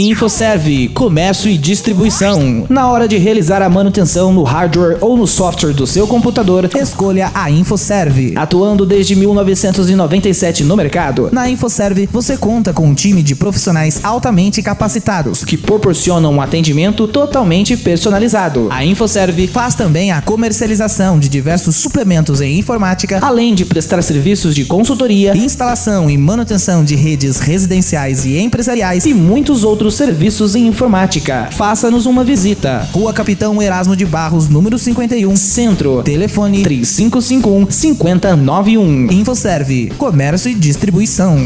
InfoServe, comércio e distribuição. Na hora de realizar a manutenção no hardware ou no software do seu computador, escolha a InfoServe. Atuando desde 1997 no mercado, na InfoServe você conta com um time de profissionais altamente capacitados que proporcionam um atendimento totalmente personalizado. A InfoServe faz também a comercialização de diversos suplementos em informática, além de prestar serviços de consultoria, instalação e manutenção de redes residenciais e empresariais e muitos outros serviços em informática. Faça-nos uma visita. Rua Capitão Erasmo de Barros, número 51, Centro. Telefone 3551 5091. InfoServe, comércio e distribuição.